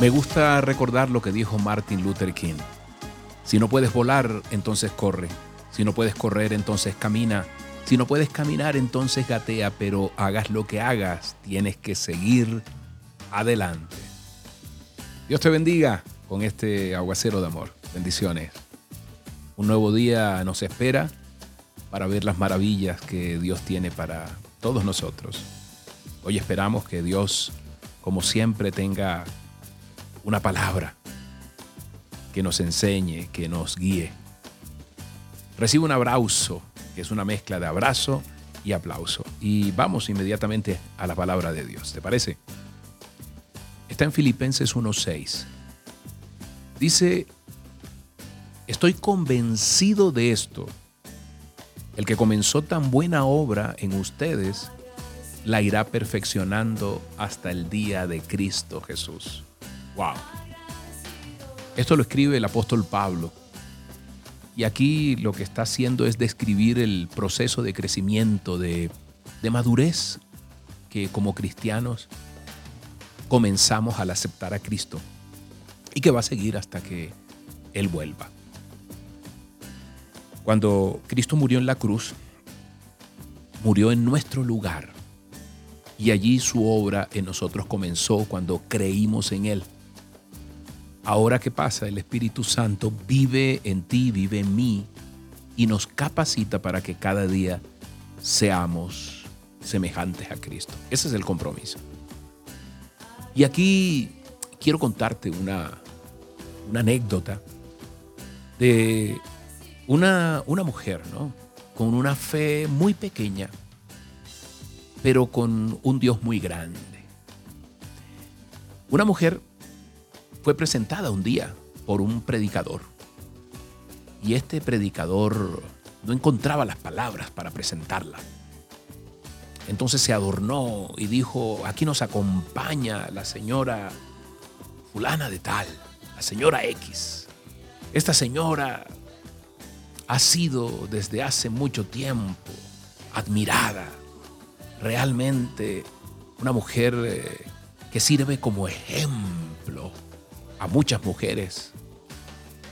Me gusta recordar lo que dijo Martin Luther King. Si no puedes volar, entonces corre. Si no puedes correr, entonces camina. Si no puedes caminar, entonces gatea, pero hagas lo que hagas, tienes que seguir adelante. Dios te bendiga con este aguacero de amor. Bendiciones. Un nuevo día nos espera para ver las maravillas que Dios tiene para todos nosotros. Hoy esperamos que Dios, como siempre, tenga una palabra que nos enseñe, que nos guíe. Recibe un abrazo, que es una mezcla de abrazo y aplauso. Y vamos inmediatamente a la palabra de Dios. ¿Te parece? Está en Filipenses 1.6. Dice, estoy convencido de esto. El que comenzó tan buena obra en ustedes, la irá perfeccionando hasta el día de Cristo Jesús. Esto lo escribe el apóstol Pablo. Y aquí lo que está haciendo es describir el proceso de crecimiento, de madurez que como cristianos comenzamos al aceptar a Cristo y que va a seguir hasta que Él vuelva. Cuando Cristo murió en la cruz, murió en nuestro lugar y allí su obra en nosotros comenzó cuando creímos en Él. Ahora qué pasa, el Espíritu Santo vive en ti, vive en mí y nos capacita para que cada día seamos semejantes a Cristo. Ese es el compromiso. Y aquí quiero contarte una, una anécdota de una, una mujer, ¿no? Con una fe muy pequeña, pero con un Dios muy grande. Una mujer fue presentada un día por un predicador. Y este predicador no encontraba las palabras para presentarla. Entonces se adornó y dijo, aquí nos acompaña la señora fulana de tal, la señora X. Esta señora ha sido desde hace mucho tiempo admirada, realmente una mujer eh, que sirve como ejemplo a muchas mujeres,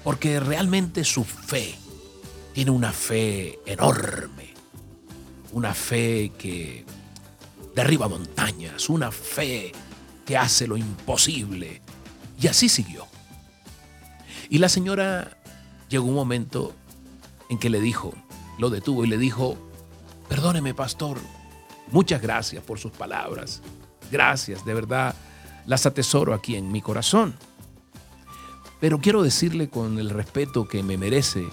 porque realmente su fe tiene una fe enorme, una fe que derriba montañas, una fe que hace lo imposible. Y así siguió. Y la señora llegó un momento en que le dijo, lo detuvo y le dijo, perdóneme pastor, muchas gracias por sus palabras, gracias, de verdad, las atesoro aquí en mi corazón. Pero quiero decirle con el respeto que me merece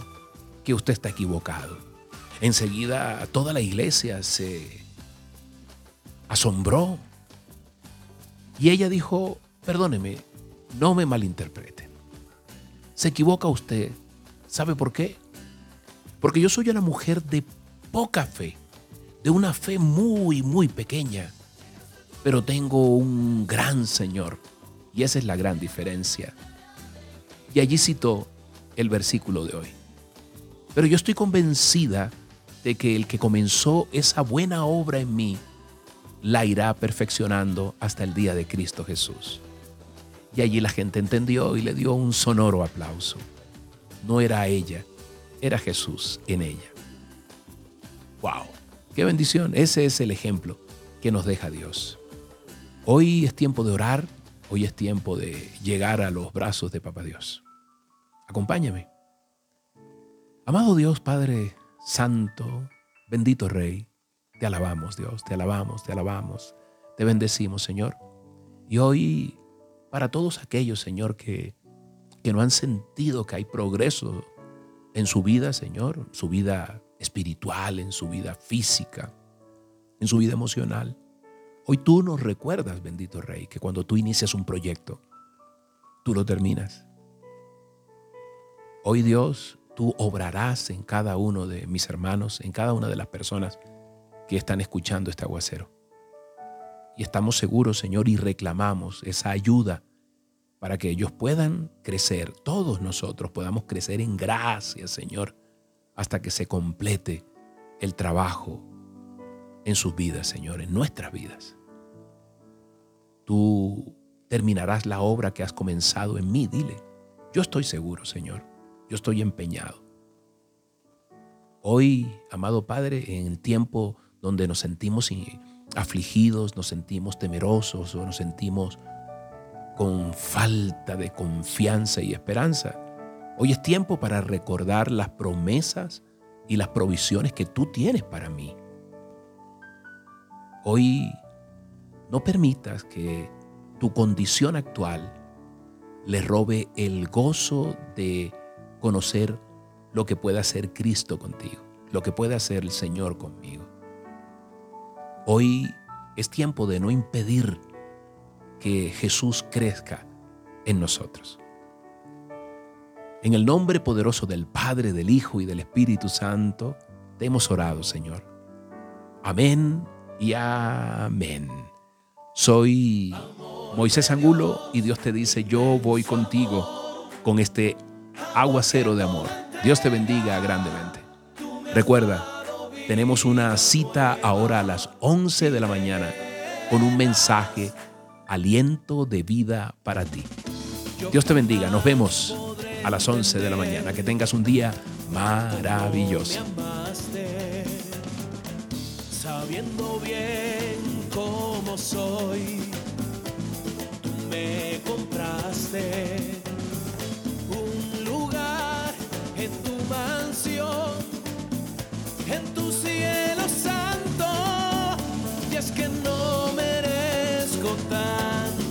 que usted está equivocado. Enseguida toda la iglesia se asombró y ella dijo, perdóneme, no me malinterprete. Se equivoca usted. ¿Sabe por qué? Porque yo soy una mujer de poca fe, de una fe muy, muy pequeña, pero tengo un gran Señor. Y esa es la gran diferencia. Y allí citó el versículo de hoy. Pero yo estoy convencida de que el que comenzó esa buena obra en mí, la irá perfeccionando hasta el día de Cristo Jesús. Y allí la gente entendió y le dio un sonoro aplauso. No era ella, era Jesús en ella. ¡Wow! ¡Qué bendición! Ese es el ejemplo que nos deja Dios. Hoy es tiempo de orar, hoy es tiempo de llegar a los brazos de Papá Dios. Acompáñame. Amado Dios Padre Santo, bendito Rey, te alabamos Dios, te alabamos, te alabamos, te bendecimos Señor. Y hoy, para todos aquellos, Señor, que, que no han sentido que hay progreso en su vida, Señor, su vida espiritual, en su vida física, en su vida emocional. Hoy tú nos recuerdas, bendito Rey, que cuando tú inicias un proyecto, tú lo terminas. Hoy Dios, tú obrarás en cada uno de mis hermanos, en cada una de las personas que están escuchando este aguacero. Y estamos seguros, Señor, y reclamamos esa ayuda para que ellos puedan crecer, todos nosotros podamos crecer en gracia, Señor, hasta que se complete el trabajo en sus vidas, Señor, en nuestras vidas. Tú terminarás la obra que has comenzado en mí. Dile, yo estoy seguro, Señor. Yo estoy empeñado. Hoy, amado Padre, en el tiempo donde nos sentimos afligidos, nos sentimos temerosos o nos sentimos con falta de confianza y esperanza, hoy es tiempo para recordar las promesas y las provisiones que tú tienes para mí. Hoy no permitas que tu condición actual le robe el gozo de conocer lo que puede hacer Cristo contigo, lo que puede hacer el Señor conmigo. Hoy es tiempo de no impedir que Jesús crezca en nosotros. En el nombre poderoso del Padre, del Hijo y del Espíritu Santo, te hemos orado, Señor. Amén y amén. Soy Moisés Angulo y Dios te dice, yo voy contigo con este aguacero de amor. Dios te bendiga grandemente. Recuerda, tenemos una cita ahora a las 11 de la mañana con un mensaje, aliento de vida para ti. Dios te bendiga, nos vemos a las 11 de la mañana. Que tengas un día maravilloso. Sabiendo bien cómo soy, tú me compraste y es que no merezco tal.